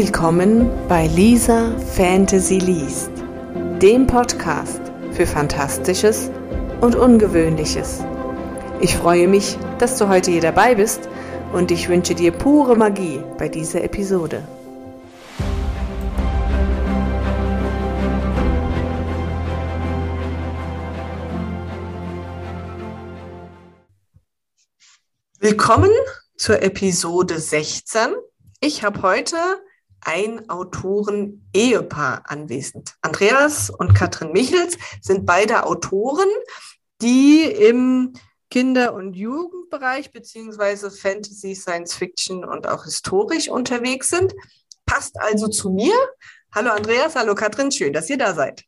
Willkommen bei Lisa Fantasy Liest, dem Podcast für Fantastisches und Ungewöhnliches. Ich freue mich, dass du heute hier dabei bist und ich wünsche dir pure Magie bei dieser Episode. Willkommen zur Episode 16. Ich habe heute ein Autoren-Ehepaar anwesend. Andreas und Katrin Michels sind beide Autoren, die im Kinder- und Jugendbereich beziehungsweise Fantasy, Science Fiction und auch historisch unterwegs sind. Passt also zu mir. Hallo Andreas, hallo Katrin, schön, dass ihr da seid.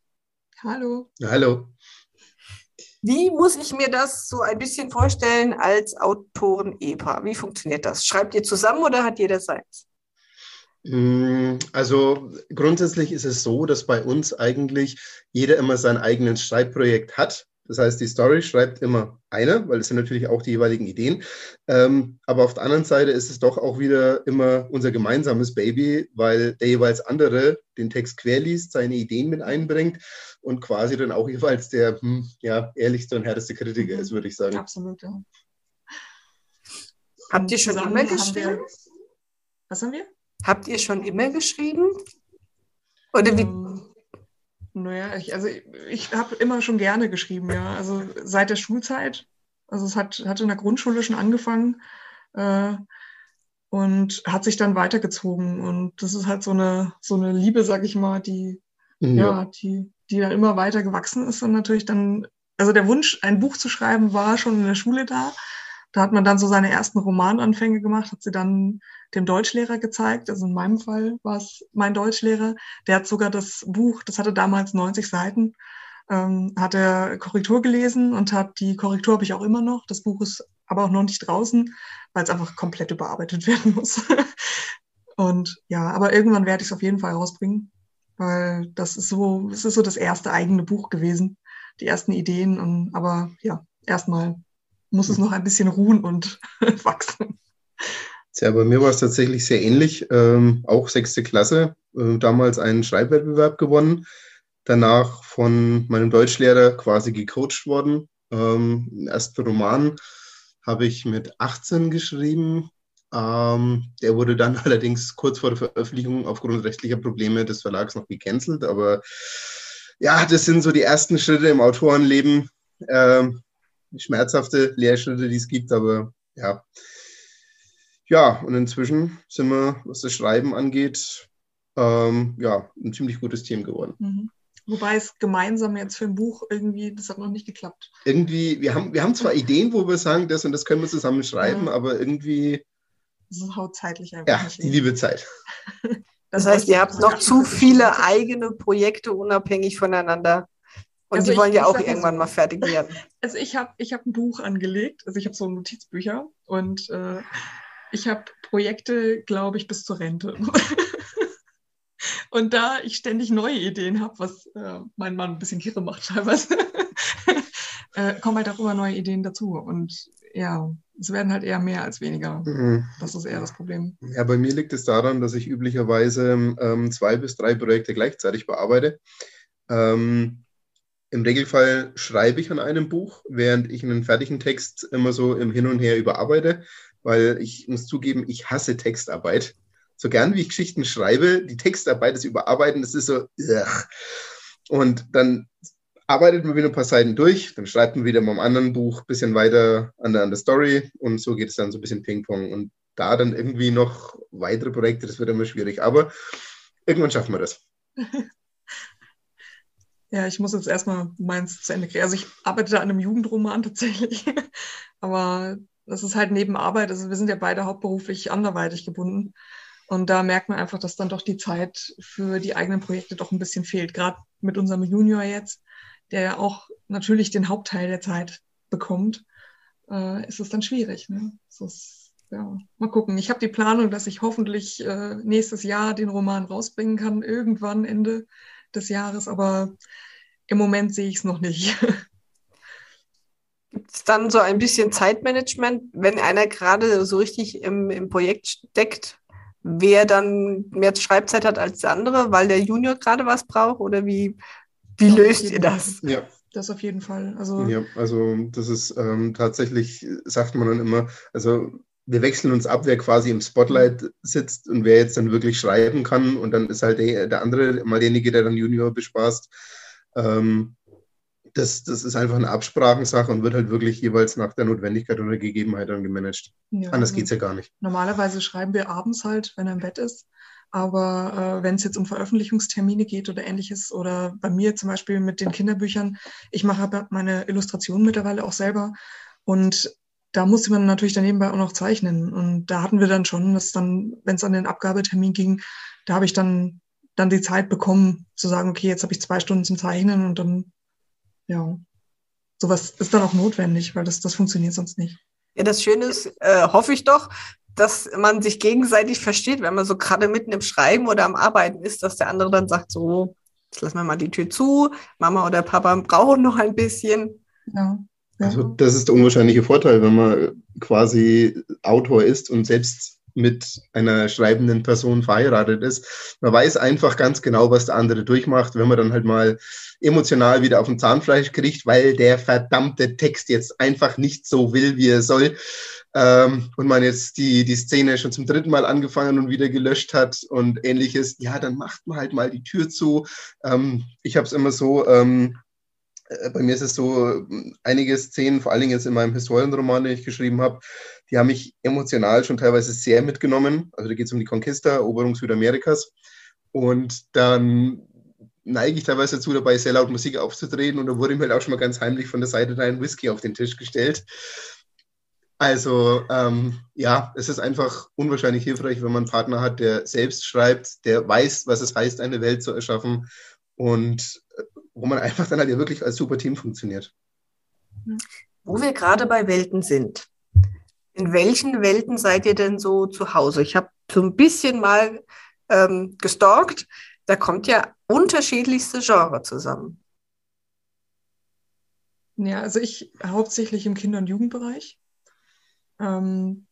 Hallo. hallo. Wie muss ich mir das so ein bisschen vorstellen als Autoren-Ehepaar? Wie funktioniert das? Schreibt ihr zusammen oder hat jeder seins? Mm, also grundsätzlich ist es so, dass bei uns eigentlich jeder immer sein eigenes Schreibprojekt hat. Das heißt, die Story schreibt immer einer, weil es sind natürlich auch die jeweiligen Ideen. Ähm, aber auf der anderen Seite ist es doch auch wieder immer unser gemeinsames Baby, weil der jeweils andere den Text querliest, seine Ideen mit einbringt und quasi dann auch jeweils der hm, ja, ehrlichste und härteste Kritiker ist, würde ich sagen. Absolut, ja. Habt ihr schon immer geschrieben? Was haben wir? Habt ihr schon immer geschrieben? Oder wie? Ähm, naja, ich, also ich, ich habe immer schon gerne geschrieben, ja. Also seit der Schulzeit. Also es hat, hat in der Grundschule schon angefangen äh, und hat sich dann weitergezogen. Und das ist halt so eine, so eine Liebe, sag ich mal, die, ja, ja die, die dann immer weiter gewachsen ist und natürlich dann, also der Wunsch, ein Buch zu schreiben, war schon in der Schule da. Da hat man dann so seine ersten Romananfänge gemacht, hat sie dann dem Deutschlehrer gezeigt. Also in meinem Fall war es mein Deutschlehrer. Der hat sogar das Buch, das hatte damals 90 Seiten, ähm, hat er Korrektur gelesen und hat die Korrektur habe ich auch immer noch. Das Buch ist aber auch noch nicht draußen, weil es einfach komplett überarbeitet werden muss. und ja, aber irgendwann werde ich es auf jeden Fall rausbringen, weil das ist so, es ist so das erste eigene Buch gewesen, die ersten Ideen. Und, aber ja, erstmal muss es noch ein bisschen ruhen und wachsen. Ja, bei mir war es tatsächlich sehr ähnlich. Ähm, auch sechste Klasse, äh, damals einen Schreibwettbewerb gewonnen. Danach von meinem Deutschlehrer quasi gecoacht worden. Ähm, ersten Roman habe ich mit 18 geschrieben. Ähm, der wurde dann allerdings kurz vor der Veröffentlichung aufgrund rechtlicher Probleme des Verlags noch gecancelt. Aber ja, das sind so die ersten Schritte im Autorenleben. Ähm, schmerzhafte Lehrschritte, die es gibt, aber ja. Ja, und inzwischen sind wir, was das Schreiben angeht, ähm, ja, ein ziemlich gutes Team geworden. Mhm. Wobei es gemeinsam jetzt für ein Buch irgendwie, das hat noch nicht geklappt. Irgendwie, wir haben, wir haben zwar Ideen, wo wir sagen, das und das können wir zusammen schreiben, ja. aber irgendwie. Das haut zeitlich einfach. Ja, die liebe Zeit. Das heißt, ihr habt noch zu viele eigene Projekte unabhängig voneinander. Und also die wollen ja auch irgendwann so, mal fertig werden. Also ich habe ich hab ein Buch angelegt, also ich habe so Notizbücher und äh, ich habe Projekte, glaube ich, bis zur Rente. und da ich ständig neue Ideen habe, was äh, mein Mann ein bisschen kirre macht teilweise, äh, kommen halt auch immer neue Ideen dazu. Und ja, es werden halt eher mehr als weniger. Mhm. Das ist eher das Problem. Ja, bei mir liegt es daran, dass ich üblicherweise ähm, zwei bis drei Projekte gleichzeitig bearbeite. Ähm, im Regelfall schreibe ich an einem Buch, während ich einen fertigen Text immer so im Hin und Her überarbeite, weil ich muss zugeben, ich hasse Textarbeit. So gern wie ich Geschichten schreibe, die Textarbeit, das Überarbeiten, das ist so. Ugh. Und dann arbeitet man wieder ein paar Seiten durch, dann schreibt man wieder mal im anderen Buch ein bisschen weiter an der, an der Story und so geht es dann so ein bisschen Ping-Pong. Und da dann irgendwie noch weitere Projekte, das wird immer schwierig. Aber irgendwann schaffen wir das. Ja, ich muss jetzt erstmal meins zu Ende kriegen. Also ich arbeite da an einem Jugendroman tatsächlich. Aber das ist halt neben Arbeit. Also wir sind ja beide hauptberuflich anderweitig gebunden. Und da merkt man einfach, dass dann doch die Zeit für die eigenen Projekte doch ein bisschen fehlt. Gerade mit unserem Junior jetzt, der ja auch natürlich den Hauptteil der Zeit bekommt, äh, ist es dann schwierig. Ne? Ist, ja, mal gucken. Ich habe die Planung, dass ich hoffentlich äh, nächstes Jahr den Roman rausbringen kann, irgendwann Ende des Jahres, aber im Moment sehe ich es noch nicht. Gibt es dann so ein bisschen Zeitmanagement, wenn einer gerade so richtig im, im Projekt steckt? wer dann mehr Schreibzeit hat als der andere, weil der Junior gerade was braucht? Oder wie, wie löst ihr das? Ja. Das auf jeden Fall. Also, ja, also das ist ähm, tatsächlich, sagt man dann immer, also wir wechseln uns ab, wer quasi im Spotlight sitzt und wer jetzt dann wirklich schreiben kann. Und dann ist halt der, der andere mal derjenige, der dann Junior bespaßt. Ähm, das, das ist einfach eine Absprachensache und wird halt wirklich jeweils nach der Notwendigkeit oder Gegebenheit dann gemanagt. Ja, Anders geht es ja gar nicht. Normalerweise schreiben wir abends halt, wenn er im Bett ist. Aber äh, wenn es jetzt um Veröffentlichungstermine geht oder ähnliches, oder bei mir zum Beispiel mit den Kinderbüchern, ich mache meine Illustrationen mittlerweile auch selber. Und da musste man natürlich dann nebenbei auch noch zeichnen. Und da hatten wir dann schon, dass dann, wenn es an den Abgabetermin ging, da habe ich dann, dann die Zeit bekommen, zu sagen, okay, jetzt habe ich zwei Stunden zum Zeichnen und dann, ja, sowas ist dann auch notwendig, weil das, das funktioniert sonst nicht. Ja, das Schöne ist, äh, hoffe ich doch, dass man sich gegenseitig versteht, wenn man so gerade mitten im Schreiben oder am Arbeiten ist, dass der andere dann sagt, so, jetzt lassen wir mal die Tür zu, Mama oder Papa brauchen noch ein bisschen. Ja. Also das ist der unwahrscheinliche Vorteil, wenn man quasi Autor ist und selbst mit einer schreibenden Person verheiratet ist. Man weiß einfach ganz genau, was der andere durchmacht, wenn man dann halt mal emotional wieder auf dem Zahnfleisch kriegt, weil der verdammte Text jetzt einfach nicht so will, wie er soll. Ähm, und man jetzt die, die Szene schon zum dritten Mal angefangen und wieder gelöscht hat und ähnliches, ja, dann macht man halt mal die Tür zu. Ähm, ich habe es immer so, ähm, äh, bei mir ist es so, einige Szenen, vor allen Dingen jetzt in meinem Historienroman, den ich geschrieben habe, die haben mich emotional schon teilweise sehr mitgenommen. Also da geht es um die Conquista, Eroberung Südamerikas. Und dann neige ich teilweise dazu, dabei sehr laut Musik aufzutreten. Und da wurde mir halt auch schon mal ganz heimlich von der Seite da ein Whisky auf den Tisch gestellt. Also ähm, ja, es ist einfach unwahrscheinlich hilfreich, wenn man einen Partner hat, der selbst schreibt, der weiß, was es heißt, eine Welt zu erschaffen und wo man einfach dann halt ja wirklich als super Team funktioniert. Wo wir gerade bei Welten sind. In welchen Welten seid ihr denn so zu Hause? Ich habe so ein bisschen mal ähm, gestalkt. Da kommt ja unterschiedlichste Genre zusammen. Ja, also ich hauptsächlich im Kinder- und Jugendbereich. Ähm,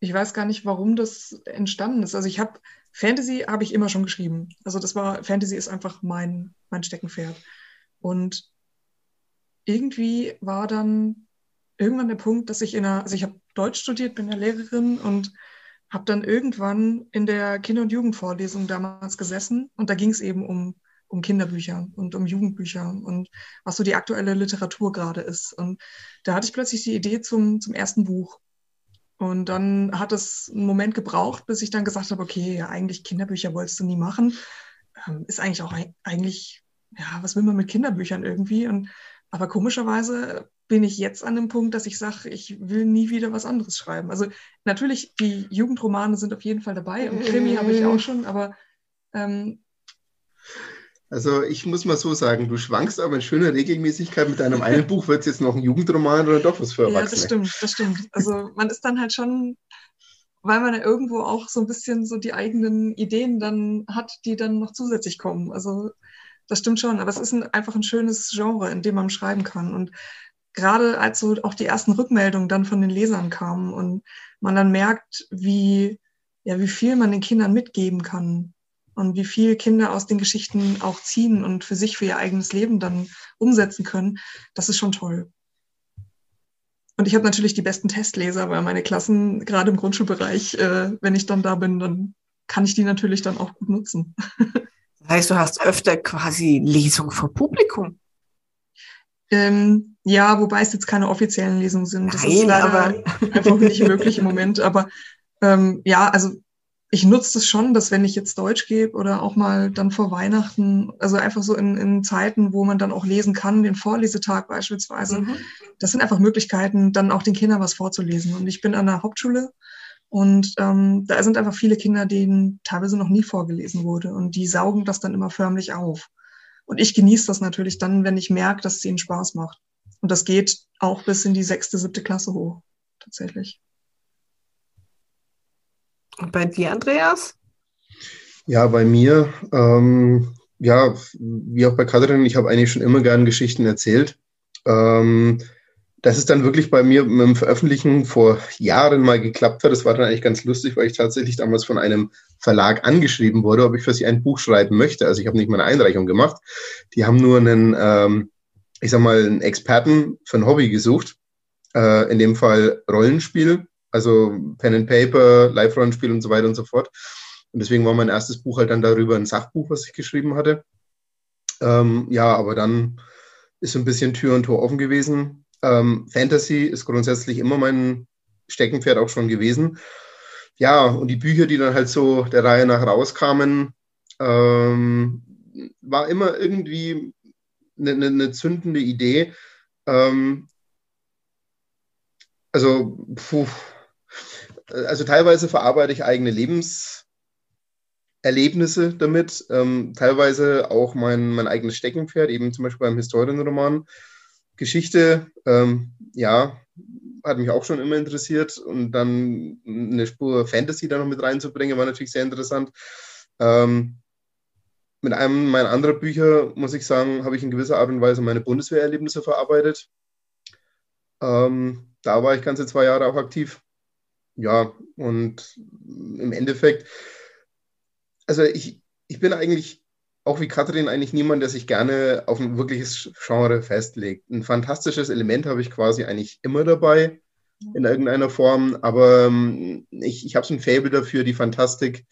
ich weiß gar nicht, warum das entstanden ist. Also ich habe Fantasy habe ich immer schon geschrieben. Also das war, Fantasy ist einfach mein, mein Steckenpferd. Und irgendwie war dann irgendwann der Punkt, dass ich in einer, also ich habe Deutsch studiert, bin ja Lehrerin und habe dann irgendwann in der Kinder- und Jugendvorlesung damals gesessen und da ging es eben um, um Kinderbücher und um Jugendbücher und was so die aktuelle Literatur gerade ist. Und da hatte ich plötzlich die Idee zum, zum ersten Buch. Und dann hat es einen Moment gebraucht, bis ich dann gesagt habe, okay, ja, eigentlich Kinderbücher wolltest du nie machen. Ähm, ist eigentlich auch eigentlich, ja, was will man mit Kinderbüchern irgendwie? Und aber komischerweise bin ich jetzt an dem Punkt, dass ich sage, ich will nie wieder was anderes schreiben. Also natürlich, die Jugendromane sind auf jeden Fall dabei und Krimi habe ich auch schon, aber ähm, also ich muss mal so sagen, du schwankst aber in schöner Regelmäßigkeit mit deinem einen Buch, wird es jetzt noch ein Jugendroman oder doch was für Erwachsene? Ja, das stimmt, das stimmt. Also man ist dann halt schon, weil man ja irgendwo auch so ein bisschen so die eigenen Ideen dann hat, die dann noch zusätzlich kommen. Also das stimmt schon, aber es ist ein, einfach ein schönes Genre, in dem man schreiben kann. Und gerade als so auch die ersten Rückmeldungen dann von den Lesern kamen und man dann merkt, wie, ja, wie viel man den Kindern mitgeben kann und wie viel Kinder aus den Geschichten auch ziehen und für sich, für ihr eigenes Leben dann umsetzen können, das ist schon toll. Und ich habe natürlich die besten Testleser, weil meine Klassen, gerade im Grundschulbereich, äh, wenn ich dann da bin, dann kann ich die natürlich dann auch gut nutzen. Das heißt, du hast öfter quasi Lesung vor Publikum. Ähm, ja, wobei es jetzt keine offiziellen Lesungen sind. Das Nein, ist leider aber einfach nicht möglich im Moment. Aber ähm, ja, also ich nutze das schon, dass wenn ich jetzt Deutsch gebe oder auch mal dann vor Weihnachten, also einfach so in, in Zeiten, wo man dann auch lesen kann, den Vorlesetag beispielsweise, mhm. das sind einfach Möglichkeiten, dann auch den Kindern was vorzulesen. Und ich bin an der Hauptschule und ähm, da sind einfach viele Kinder, denen teilweise noch nie vorgelesen wurde und die saugen das dann immer förmlich auf. Und ich genieße das natürlich dann, wenn ich merke, dass es ihnen Spaß macht. Und das geht auch bis in die sechste, siebte Klasse hoch, tatsächlich. Und bei dir, Andreas? Ja, bei mir, ähm, ja, wie auch bei Katrin, ich habe eigentlich schon immer gern Geschichten erzählt. Ähm, dass es dann wirklich bei mir mit dem Veröffentlichen vor Jahren mal geklappt hat. Das war dann eigentlich ganz lustig, weil ich tatsächlich damals von einem Verlag angeschrieben wurde, ob ich für sie ein Buch schreiben möchte. Also ich habe nicht mal eine Einreichung gemacht. Die haben nur einen, ähm, ich sag mal, einen Experten für ein Hobby gesucht. Äh, in dem Fall Rollenspiel, also Pen and Paper, Live-Rollenspiel und so weiter und so fort. Und deswegen war mein erstes Buch halt dann darüber ein Sachbuch, was ich geschrieben hatte. Ähm, ja, aber dann ist so ein bisschen Tür und Tor offen gewesen ähm, Fantasy ist grundsätzlich immer mein Steckenpferd auch schon gewesen. Ja, und die Bücher, die dann halt so der Reihe nach rauskamen, ähm, war immer irgendwie eine, eine, eine zündende Idee. Ähm, also, puh, also teilweise verarbeite ich eigene Lebenserlebnisse damit, ähm, teilweise auch mein, mein eigenes Steckenpferd, eben zum Beispiel beim Historienroman. Geschichte, ähm, ja, hat mich auch schon immer interessiert und dann eine Spur Fantasy da noch mit reinzubringen, war natürlich sehr interessant. Ähm, mit einem meiner anderen Bücher, muss ich sagen, habe ich in gewisser Art und Weise meine Bundeswehrerlebnisse verarbeitet. Ähm, da war ich ganze zwei Jahre auch aktiv. Ja, und im Endeffekt, also ich, ich bin eigentlich auch wie Katrin eigentlich niemand, der sich gerne auf ein wirkliches Genre festlegt. Ein fantastisches Element habe ich quasi eigentlich immer dabei in irgendeiner Form, aber ähm, ich, ich habe so ein Fable dafür, die Fantastik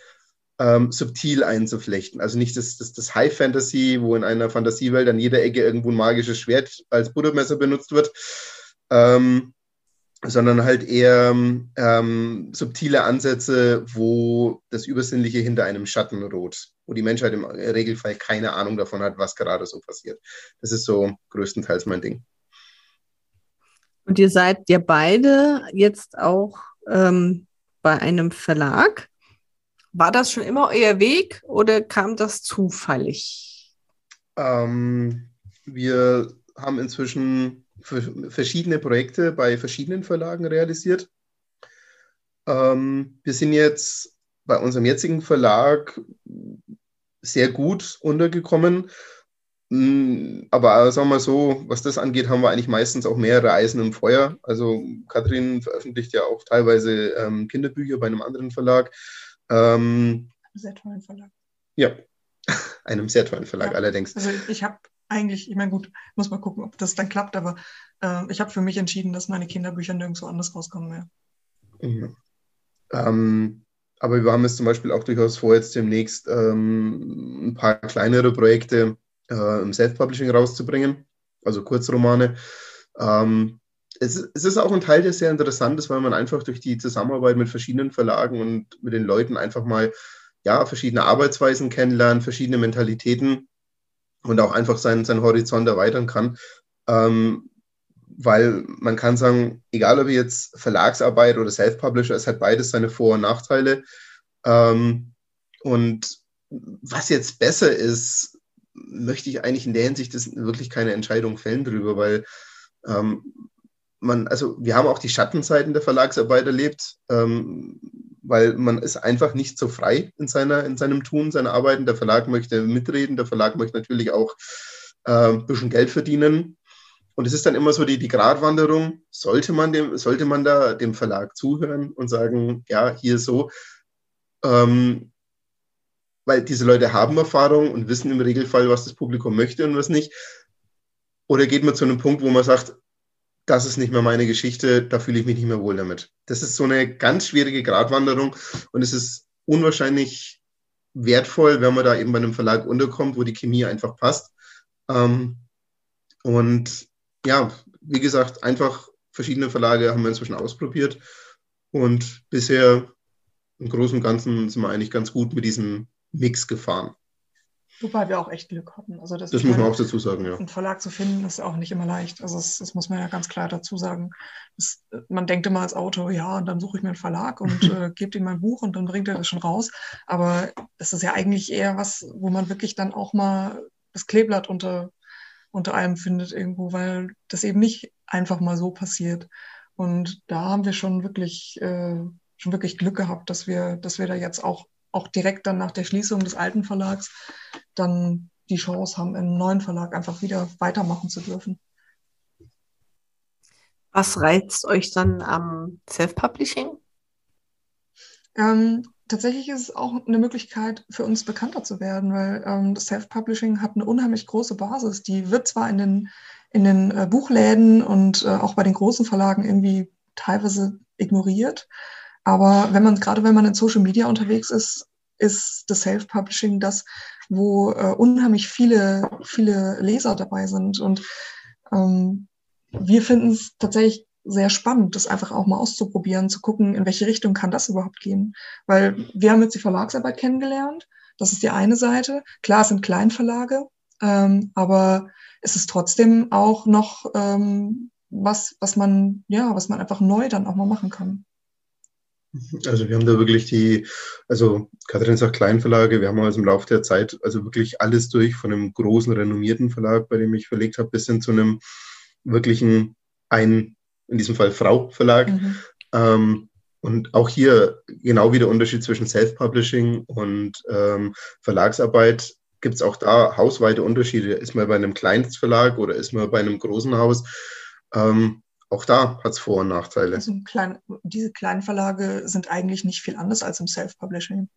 ähm, subtil einzuflechten. Also nicht das, das, das High Fantasy, wo in einer Fantasiewelt an jeder Ecke irgendwo ein magisches Schwert als Buttermesser benutzt wird, ähm, sondern halt eher ähm, subtile Ansätze, wo das Übersinnliche hinter einem Schatten ruht, wo die Menschheit im Regelfall keine Ahnung davon hat, was gerade so passiert. Das ist so größtenteils mein Ding. Und ihr seid ja beide jetzt auch ähm, bei einem Verlag. War das schon immer euer Weg oder kam das zufällig? Ähm, wir haben inzwischen verschiedene Projekte bei verschiedenen Verlagen realisiert. Ähm, wir sind jetzt bei unserem jetzigen Verlag sehr gut untergekommen. Mm, aber sagen wir mal so, was das angeht, haben wir eigentlich meistens auch mehrere Eisen im Feuer. Also Kathrin veröffentlicht ja auch teilweise ähm, Kinderbücher bei einem anderen Verlag. Ähm, sehr tollen Verlag. Ja, einem sehr tollen Verlag ja. allerdings. Also ich habe eigentlich, ich meine, gut, muss mal gucken, ob das dann klappt, aber äh, ich habe für mich entschieden, dass meine Kinderbücher nirgendwo anders rauskommen mehr. Mhm. Ähm, aber wir haben es zum Beispiel auch durchaus vor, jetzt demnächst ähm, ein paar kleinere Projekte äh, im Self-Publishing rauszubringen, also Kurzromane. Ähm, es, es, ist auch ein Teil, der sehr interessant ist, weil man einfach durch die Zusammenarbeit mit verschiedenen Verlagen und mit den Leuten einfach mal ja, verschiedene Arbeitsweisen kennenlernt, verschiedene Mentalitäten und auch einfach seinen, seinen Horizont erweitern kann. Ähm, weil man kann sagen, egal ob jetzt Verlagsarbeit oder Self-Publisher, es hat beides seine Vor- und Nachteile. Ähm, und was jetzt besser ist, möchte ich eigentlich in der Hinsicht wirklich keine Entscheidung fällen drüber, weil ähm, man, also wir haben auch die Schattenseiten der Verlagsarbeit erlebt, ähm, weil man ist einfach nicht so frei in, seiner, in seinem Tun, seiner Arbeiten. Der Verlag möchte mitreden, der Verlag möchte natürlich auch äh, ein bisschen Geld verdienen. Und es ist dann immer so die, die Gratwanderung, sollte man, dem, sollte man da dem Verlag zuhören und sagen, ja, hier so, ähm, weil diese Leute haben Erfahrung und wissen im Regelfall, was das Publikum möchte und was nicht. Oder geht man zu einem Punkt, wo man sagt, das ist nicht mehr meine Geschichte, da fühle ich mich nicht mehr wohl damit. Das ist so eine ganz schwierige Gratwanderung und es ist unwahrscheinlich wertvoll, wenn man da eben bei einem Verlag unterkommt, wo die Chemie einfach passt. Ähm, und ja, wie gesagt, einfach verschiedene Verlage haben wir inzwischen ausprobiert und bisher im Großen und Ganzen sind wir eigentlich ganz gut mit diesem Mix gefahren. Wobei wir auch echt Glück hatten. Also das, das muss man auch dazu sagen, ja. Einen Verlag zu finden, ist auch nicht immer leicht. Also das, das muss man ja ganz klar dazu sagen. Das, man denkt immer als Autor, ja, und dann suche ich mir einen Verlag und äh, gebe ihm mein Buch und dann bringt er das schon raus. Aber das ist ja eigentlich eher was, wo man wirklich dann auch mal das Kleeblatt unter, unter einem findet irgendwo, weil das eben nicht einfach mal so passiert. Und da haben wir schon wirklich, äh, schon wirklich Glück gehabt, dass wir, dass wir da jetzt auch auch direkt dann nach der Schließung des alten Verlags dann die Chance haben, im neuen Verlag einfach wieder weitermachen zu dürfen. Was reizt euch dann am Self-Publishing? Ähm, tatsächlich ist es auch eine Möglichkeit für uns bekannter zu werden, weil ähm, das Self-Publishing hat eine unheimlich große Basis. Die wird zwar in den, in den äh, Buchläden und äh, auch bei den großen Verlagen irgendwie teilweise ignoriert, aber wenn man, gerade wenn man in Social Media unterwegs ist, ist das Self-Publishing das, wo äh, unheimlich viele, viele Leser dabei sind. Und ähm, wir finden es tatsächlich sehr spannend, das einfach auch mal auszuprobieren, zu gucken, in welche Richtung kann das überhaupt gehen. Weil wir haben jetzt die Verlagsarbeit kennengelernt. Das ist die eine Seite. Klar, es sind Kleinverlage, ähm, aber es ist trotzdem auch noch ähm, was, was man, ja, was man einfach neu dann auch mal machen kann. Also wir haben da wirklich die, also Katrin sagt Kleinverlage, wir haben also im Laufe der Zeit also wirklich alles durch, von einem großen, renommierten Verlag, bei dem ich verlegt habe, bis hin zu einem wirklichen ein, in diesem Fall Frau-Verlag. Mhm. Ähm, und auch hier genau wie der Unterschied zwischen Self-Publishing und ähm, Verlagsarbeit gibt es auch da hausweite Unterschiede. Ist man bei einem Kleinstverlag oder ist man bei einem großen Haus? Ähm, auch da hat es Vor- und Nachteile. Also klein, diese kleinen Verlage sind eigentlich nicht viel anders als im Self-Publishing,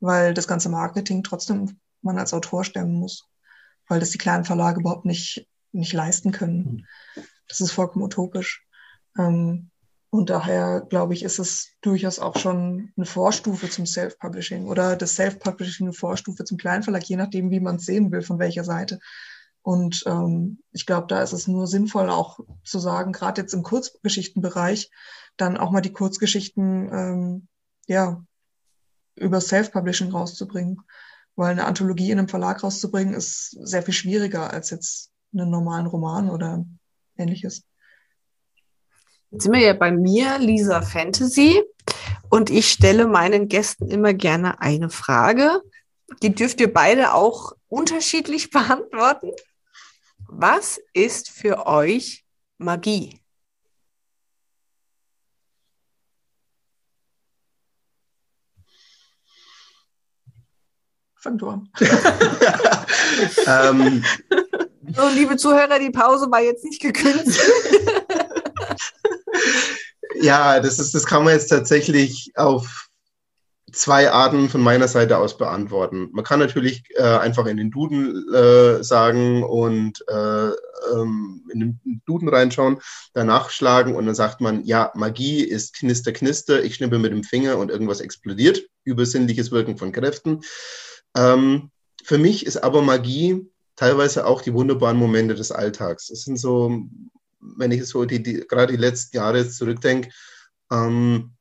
weil das ganze Marketing trotzdem man als Autor stemmen muss, weil das die kleinen Verlage überhaupt nicht, nicht leisten können. Das ist vollkommen utopisch. Ähm, und daher, glaube ich, ist es durchaus auch schon eine Vorstufe zum Self-Publishing oder das Self-Publishing eine Vorstufe zum Kleinverlag, je nachdem, wie man es sehen will, von welcher Seite. Und ähm, ich glaube, da ist es nur sinnvoll, auch zu sagen, gerade jetzt im Kurzgeschichtenbereich, dann auch mal die Kurzgeschichten ähm, ja, über Self-Publishing rauszubringen. Weil eine Anthologie in einem Verlag rauszubringen, ist sehr viel schwieriger als jetzt einen normalen Roman oder ähnliches. Jetzt sind wir ja bei mir, Lisa Fantasy. Und ich stelle meinen Gästen immer gerne eine Frage. Die dürft ihr beide auch unterschiedlich beantworten. Was ist für euch Magie? Fang du an. ähm, so, liebe Zuhörer, die Pause war jetzt nicht gekündigt. ja, das ist, das kann man jetzt tatsächlich auf zwei Arten von meiner Seite aus beantworten. Man kann natürlich äh, einfach in den Duden äh, sagen und äh, ähm, in den Duden reinschauen, danach schlagen und dann sagt man, ja, Magie ist Knister, Knister, ich schnippe mit dem Finger und irgendwas explodiert, übersinnliches Wirken von Kräften. Ähm, für mich ist aber Magie teilweise auch die wunderbaren Momente des Alltags. Es sind so, wenn ich so die, die gerade die letzten Jahre zurückdenke, ähm,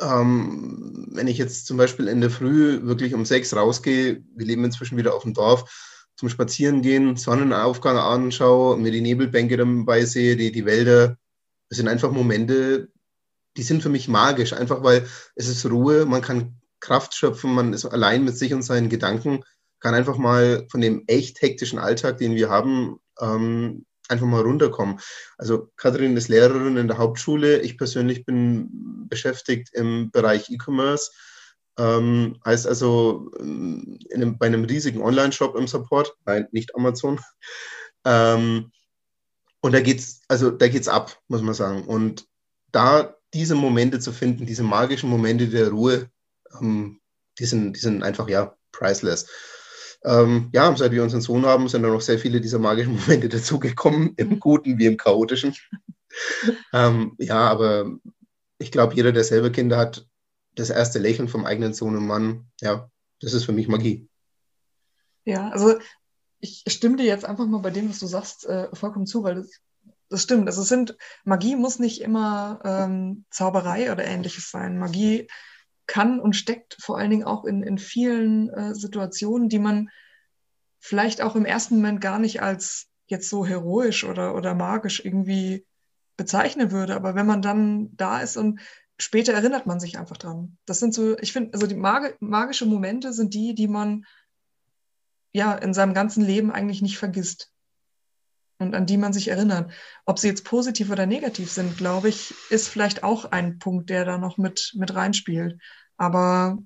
ähm, wenn ich jetzt zum Beispiel in der Früh wirklich um sechs rausgehe, wir leben inzwischen wieder auf dem Dorf, zum Spazierengehen, Sonnenaufgang anschaue, mir die Nebelbänke dabei sehe, die, die Wälder, das sind einfach Momente, die sind für mich magisch, einfach weil es ist Ruhe, man kann Kraft schöpfen, man ist allein mit sich und seinen Gedanken, kann einfach mal von dem echt hektischen Alltag, den wir haben, ähm, einfach mal runterkommen. Also Kathrin ist Lehrerin in der Hauptschule. Ich persönlich bin beschäftigt im Bereich E-Commerce. Ähm, heißt also ähm, einem, bei einem riesigen Online-Shop im Support. Nein, nicht Amazon. Ähm, und da geht's, also da geht's ab, muss man sagen. Und da diese Momente zu finden, diese magischen Momente der Ruhe, ähm, die sind, die sind einfach ja priceless. Ähm, ja, seit wir unseren Sohn haben, sind da noch sehr viele dieser magischen Momente dazugekommen, im Guten wie im Chaotischen. ähm, ja, aber ich glaube, jeder, der selber Kinder hat, das erste Lächeln vom eigenen Sohn und Mann, ja, das ist für mich Magie. Ja, also ich stimme dir jetzt einfach mal bei dem, was du sagst, äh, vollkommen zu, weil das, das stimmt. Also es sind, Magie muss nicht immer ähm, Zauberei oder ähnliches sein. Magie kann und steckt vor allen Dingen auch in, in vielen äh, Situationen, die man vielleicht auch im ersten Moment gar nicht als jetzt so heroisch oder, oder magisch irgendwie bezeichnen würde. Aber wenn man dann da ist und später erinnert man sich einfach dran. Das sind so, ich finde, also die mag magische Momente sind die, die man ja in seinem ganzen Leben eigentlich nicht vergisst und an die man sich erinnert. Ob sie jetzt positiv oder negativ sind, glaube ich, ist vielleicht auch ein Punkt, der da noch mit, mit reinspielt. Aber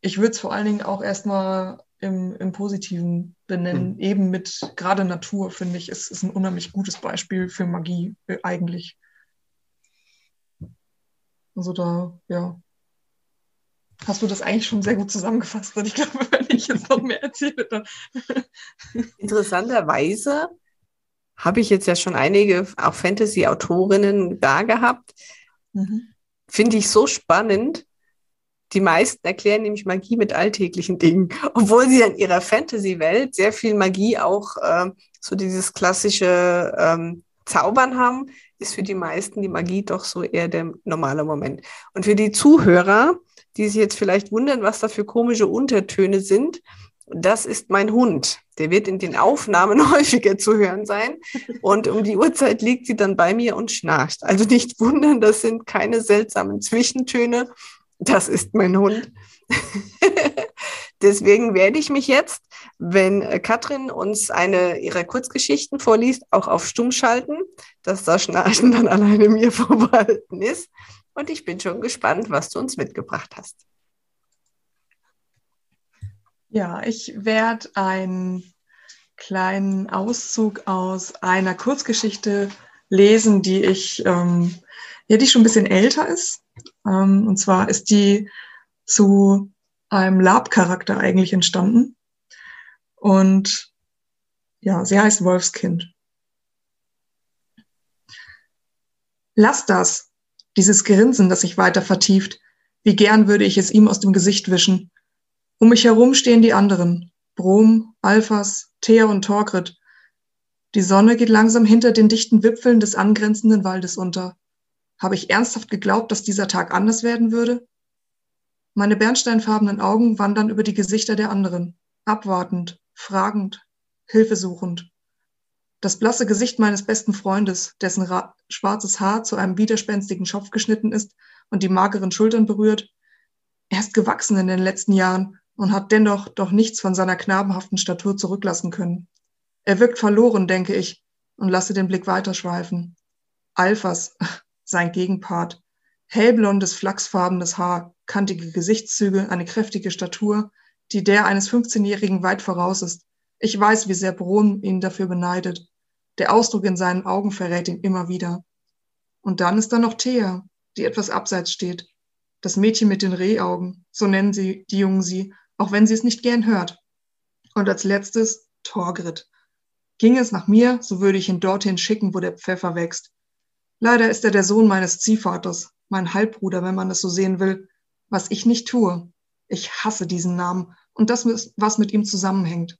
ich würde es vor allen Dingen auch erstmal im, im Positiven benennen. Mhm. Eben mit gerade Natur, finde ich, ist, ist ein unheimlich gutes Beispiel für Magie äh, eigentlich. Also da, ja. Hast du das eigentlich schon sehr gut zusammengefasst? Und ich glaube, wenn ich jetzt noch mehr erzähle, dann. Interessanterweise habe ich jetzt ja schon einige auch Fantasy-Autorinnen da gehabt. Mhm. Finde ich so spannend. Die meisten erklären nämlich Magie mit alltäglichen Dingen, obwohl sie in ihrer Fantasy-Welt sehr viel Magie auch äh, so dieses klassische ähm, Zaubern haben, ist für die meisten die Magie doch so eher der normale Moment. Und für die Zuhörer, die sich jetzt vielleicht wundern, was da für komische Untertöne sind, das ist mein Hund. Der wird in den Aufnahmen häufiger zu hören sein. Und um die Uhrzeit liegt sie dann bei mir und schnarcht. Also nicht wundern, das sind keine seltsamen Zwischentöne. Das ist mein Hund. Deswegen werde ich mich jetzt, wenn Katrin uns eine ihrer Kurzgeschichten vorliest, auch auf Stumm schalten, dass das Schnarchen dann alleine mir vorbehalten ist. Und ich bin schon gespannt, was du uns mitgebracht hast. Ja, ich werde einen kleinen Auszug aus einer Kurzgeschichte lesen, die ich, ähm, ja, die schon ein bisschen älter ist. Ähm, und zwar ist die zu einem Lab-Charakter eigentlich entstanden. Und ja, sie heißt Wolfskind. Lass das, dieses Grinsen, das sich weiter vertieft. Wie gern würde ich es ihm aus dem Gesicht wischen. Um mich herum stehen die anderen. Brom, Alphas, Thea und Torgrit. Die Sonne geht langsam hinter den dichten Wipfeln des angrenzenden Waldes unter. Habe ich ernsthaft geglaubt, dass dieser Tag anders werden würde? Meine bernsteinfarbenen Augen wandern über die Gesichter der anderen, abwartend, fragend, hilfesuchend. Das blasse Gesicht meines besten Freundes, dessen schwarzes Haar zu einem widerspenstigen Schopf geschnitten ist und die mageren Schultern berührt. Er ist gewachsen in den letzten Jahren und hat dennoch doch nichts von seiner knabenhaften Statur zurücklassen können. Er wirkt verloren, denke ich, und lasse den Blick weiterschweifen. Alphas, sein Gegenpart, hellblondes, flachsfarbenes Haar, kantige Gesichtszüge, eine kräftige Statur, die der eines 15-Jährigen weit voraus ist. Ich weiß, wie sehr Bron ihn dafür beneidet. Der Ausdruck in seinen Augen verrät ihn immer wieder. Und dann ist da noch Thea, die etwas abseits steht. Das Mädchen mit den Rehaugen, so nennen sie die Jungen sie, auch wenn sie es nicht gern hört. Und als letztes Torgrit. Ging es nach mir, so würde ich ihn dorthin schicken, wo der Pfeffer wächst. Leider ist er der Sohn meines Ziehvaters, mein Halbbruder, wenn man es so sehen will, was ich nicht tue. Ich hasse diesen Namen und das, was mit ihm zusammenhängt.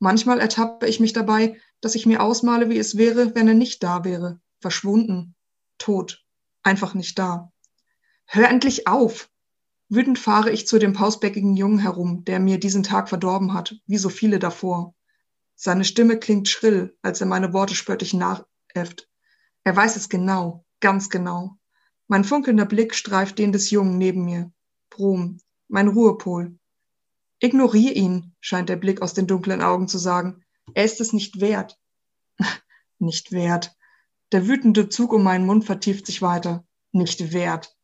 Manchmal ertappe ich mich dabei, dass ich mir ausmale, wie es wäre, wenn er nicht da wäre, verschwunden, tot, einfach nicht da. Hör endlich auf, Wütend fahre ich zu dem pausbäckigen Jungen herum, der mir diesen Tag verdorben hat, wie so viele davor. Seine Stimme klingt schrill, als er meine Worte spöttisch nachäfft. Er weiß es genau, ganz genau. Mein funkelnder Blick streift den des Jungen neben mir. Brom, mein Ruhepol. Ignorier ihn, scheint der Blick aus den dunklen Augen zu sagen. Er ist es nicht wert. nicht wert. Der wütende Zug um meinen Mund vertieft sich weiter. Nicht wert.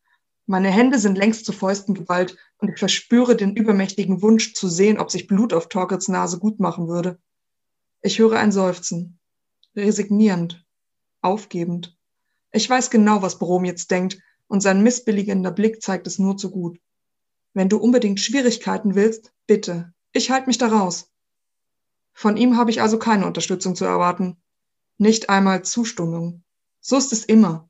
Meine Hände sind längst zu Fäusten geballt und ich verspüre den übermächtigen Wunsch zu sehen, ob sich Blut auf Torkels Nase gut machen würde. Ich höre ein Seufzen. Resignierend. Aufgebend. Ich weiß genau, was Brom jetzt denkt und sein missbilligender Blick zeigt es nur zu gut. Wenn du unbedingt Schwierigkeiten willst, bitte. Ich halte mich da raus. Von ihm habe ich also keine Unterstützung zu erwarten. Nicht einmal Zustimmung. So ist es immer.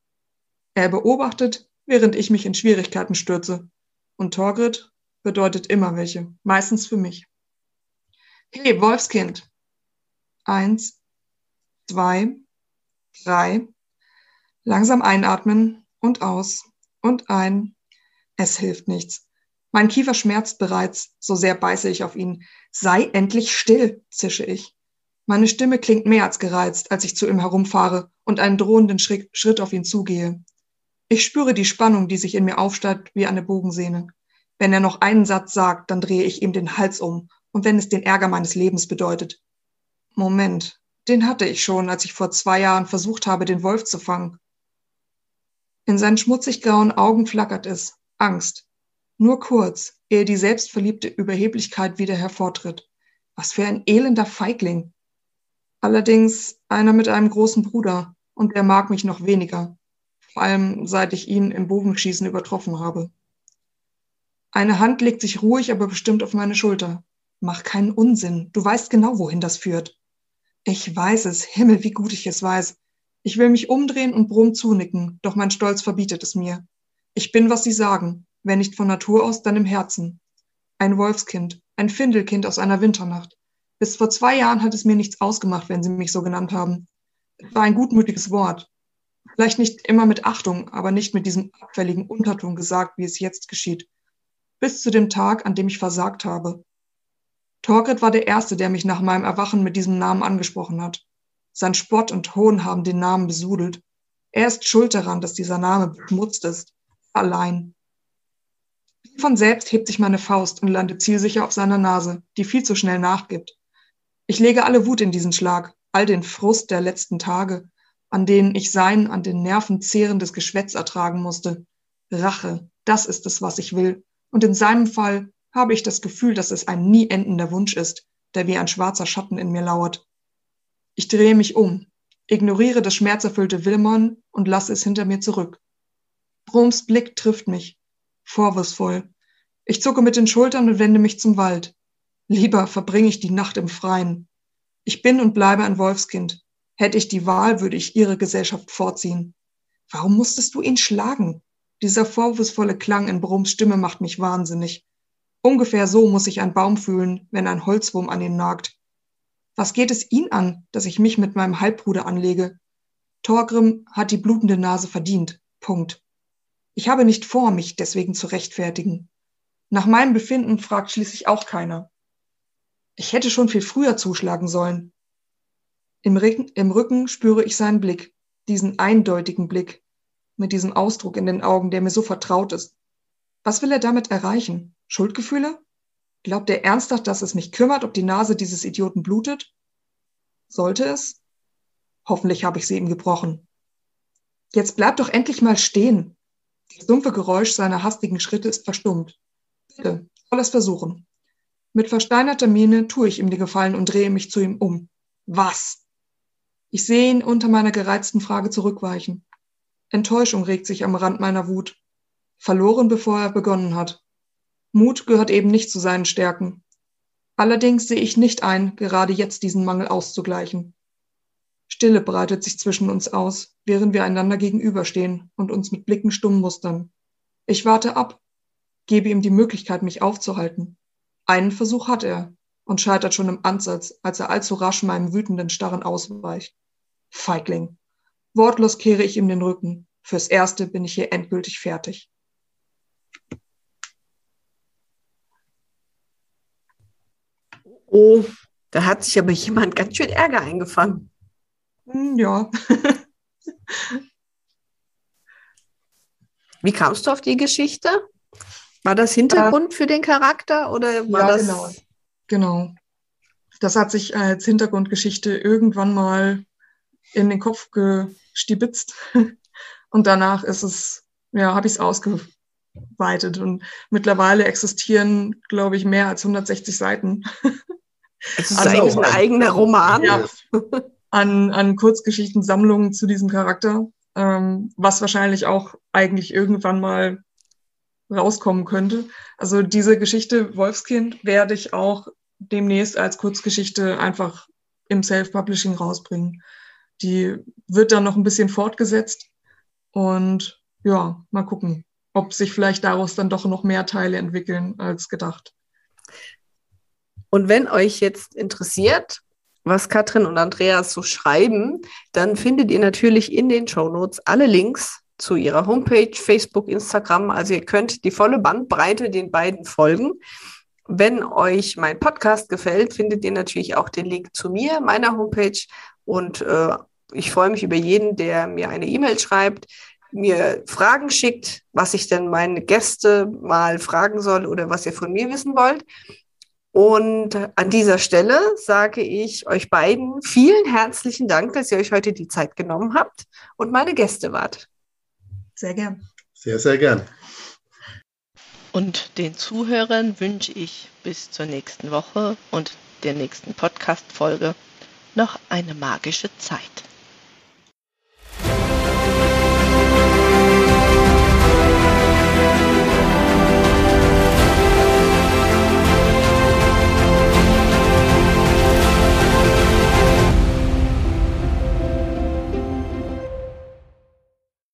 Er beobachtet, während ich mich in Schwierigkeiten stürze. Und Torgrit bedeutet immer welche, meistens für mich. Hey, Wolfskind. Eins, zwei, drei. Langsam einatmen und aus und ein. Es hilft nichts. Mein Kiefer schmerzt bereits, so sehr beiße ich auf ihn. Sei endlich still, zische ich. Meine Stimme klingt mehr als gereizt, als ich zu ihm herumfahre und einen drohenden Schritt auf ihn zugehe. Ich spüre die Spannung, die sich in mir aufsteigt wie eine Bogensehne. Wenn er noch einen Satz sagt, dann drehe ich ihm den Hals um, und wenn es den Ärger meines Lebens bedeutet. Moment, den hatte ich schon, als ich vor zwei Jahren versucht habe, den Wolf zu fangen. In seinen schmutzig grauen Augen flackert es, Angst. Nur kurz, ehe die selbstverliebte Überheblichkeit wieder hervortritt. Was für ein elender Feigling. Allerdings einer mit einem großen Bruder und der mag mich noch weniger, vor allem seit ich ihn im Bogenschießen übertroffen habe. Eine Hand legt sich ruhig, aber bestimmt auf meine Schulter. Mach keinen Unsinn, du weißt genau, wohin das führt. Ich weiß es, Himmel, wie gut ich es weiß. Ich will mich umdrehen und brumm zunicken, doch mein Stolz verbietet es mir. Ich bin, was Sie sagen, wenn nicht von Natur aus, dann im Herzen. Ein Wolfskind, ein Findelkind aus einer Winternacht. Bis vor zwei Jahren hat es mir nichts ausgemacht, wenn Sie mich so genannt haben. Es war ein gutmütiges Wort. Vielleicht nicht immer mit Achtung, aber nicht mit diesem abfälligen Unterton gesagt, wie es jetzt geschieht. Bis zu dem Tag, an dem ich versagt habe. Torgrit war der Erste, der mich nach meinem Erwachen mit diesem Namen angesprochen hat. Sein Spott und Hohn haben den Namen besudelt. Er ist schuld daran, dass dieser Name beschmutzt ist. Allein. Von selbst hebt sich meine Faust und landet zielsicher auf seiner Nase, die viel zu schnell nachgibt. Ich lege alle Wut in diesen Schlag, all den Frust der letzten Tage, an denen ich sein an den Nerven zehrendes Geschwätz ertragen musste. Rache, das ist es, was ich will. Und in seinem Fall habe ich das Gefühl, dass es ein nie endender Wunsch ist, der wie ein schwarzer Schatten in mir lauert. Ich drehe mich um, ignoriere das schmerzerfüllte Wilmon und lasse es hinter mir zurück. Broms Blick trifft mich, vorwurfsvoll. Ich zucke mit den Schultern und wende mich zum Wald. Lieber verbringe ich die Nacht im Freien. Ich bin und bleibe ein Wolfskind. Hätte ich die Wahl, würde ich ihre Gesellschaft vorziehen. Warum musstest du ihn schlagen? Dieser vorwurfsvolle Klang in Brums Stimme macht mich wahnsinnig. Ungefähr so muss sich ein Baum fühlen, wenn ein Holzwurm an ihn nagt. Was geht es ihn an, dass ich mich mit meinem Halbbruder anlege? Torgrim hat die blutende Nase verdient. Punkt. Ich habe nicht vor, mich deswegen zu rechtfertigen. Nach meinem Befinden fragt schließlich auch keiner. Ich hätte schon viel früher zuschlagen sollen. Im Rücken, Im Rücken spüre ich seinen Blick, diesen eindeutigen Blick, mit diesem Ausdruck in den Augen, der mir so vertraut ist. Was will er damit erreichen? Schuldgefühle? Glaubt er ernsthaft, dass es mich kümmert, ob die Nase dieses Idioten blutet? Sollte es? Hoffentlich habe ich sie ihm gebrochen. Jetzt bleib doch endlich mal stehen. Das dumpfe Geräusch seiner hastigen Schritte ist verstummt. Bitte, soll es versuchen. Mit versteinerter Miene tue ich ihm die Gefallen und drehe mich zu ihm um. Was? Ich sehe ihn unter meiner gereizten Frage zurückweichen. Enttäuschung regt sich am Rand meiner Wut. Verloren, bevor er begonnen hat. Mut gehört eben nicht zu seinen Stärken. Allerdings sehe ich nicht ein, gerade jetzt diesen Mangel auszugleichen. Stille breitet sich zwischen uns aus, während wir einander gegenüberstehen und uns mit Blicken stumm mustern. Ich warte ab, gebe ihm die Möglichkeit, mich aufzuhalten. Einen Versuch hat er und scheitert schon im Ansatz, als er allzu rasch meinem wütenden Starren ausweicht. Feigling. Wortlos kehre ich ihm den Rücken. Fürs Erste bin ich hier endgültig fertig. Oh, da hat sich aber jemand ganz schön Ärger eingefangen. Hm, ja. Wie kamst du auf die Geschichte? War das Hintergrund äh, für den Charakter oder war ja, das? Genau. genau. Das hat sich als Hintergrundgeschichte irgendwann mal in den Kopf gestibitzt. Und danach ist es, ja, habe ich es ausgeweitet. Und mittlerweile existieren, glaube ich, mehr als 160 Seiten. Es ist also, eigentlich ein eigener Roman. Ja, an, an Kurzgeschichtensammlungen zu diesem Charakter, ähm, was wahrscheinlich auch eigentlich irgendwann mal rauskommen könnte. Also diese Geschichte Wolfskind werde ich auch demnächst als Kurzgeschichte einfach im Self-Publishing rausbringen. Die wird dann noch ein bisschen fortgesetzt und ja, mal gucken, ob sich vielleicht daraus dann doch noch mehr Teile entwickeln als gedacht. Und wenn euch jetzt interessiert, was Katrin und Andreas so schreiben, dann findet ihr natürlich in den Show Notes alle Links zu ihrer Homepage, Facebook, Instagram. Also ihr könnt die volle Bandbreite den beiden folgen. Wenn euch mein Podcast gefällt, findet ihr natürlich auch den Link zu mir, meiner Homepage. Und äh, ich freue mich über jeden, der mir eine E-Mail schreibt, mir Fragen schickt, was ich denn meine Gäste mal fragen soll oder was ihr von mir wissen wollt. Und an dieser Stelle sage ich euch beiden vielen herzlichen Dank, dass ihr euch heute die Zeit genommen habt und meine Gäste wart. Sehr gern. Sehr, sehr gern. Und den Zuhörern wünsche ich bis zur nächsten Woche und der nächsten Podcast-Folge noch eine magische Zeit.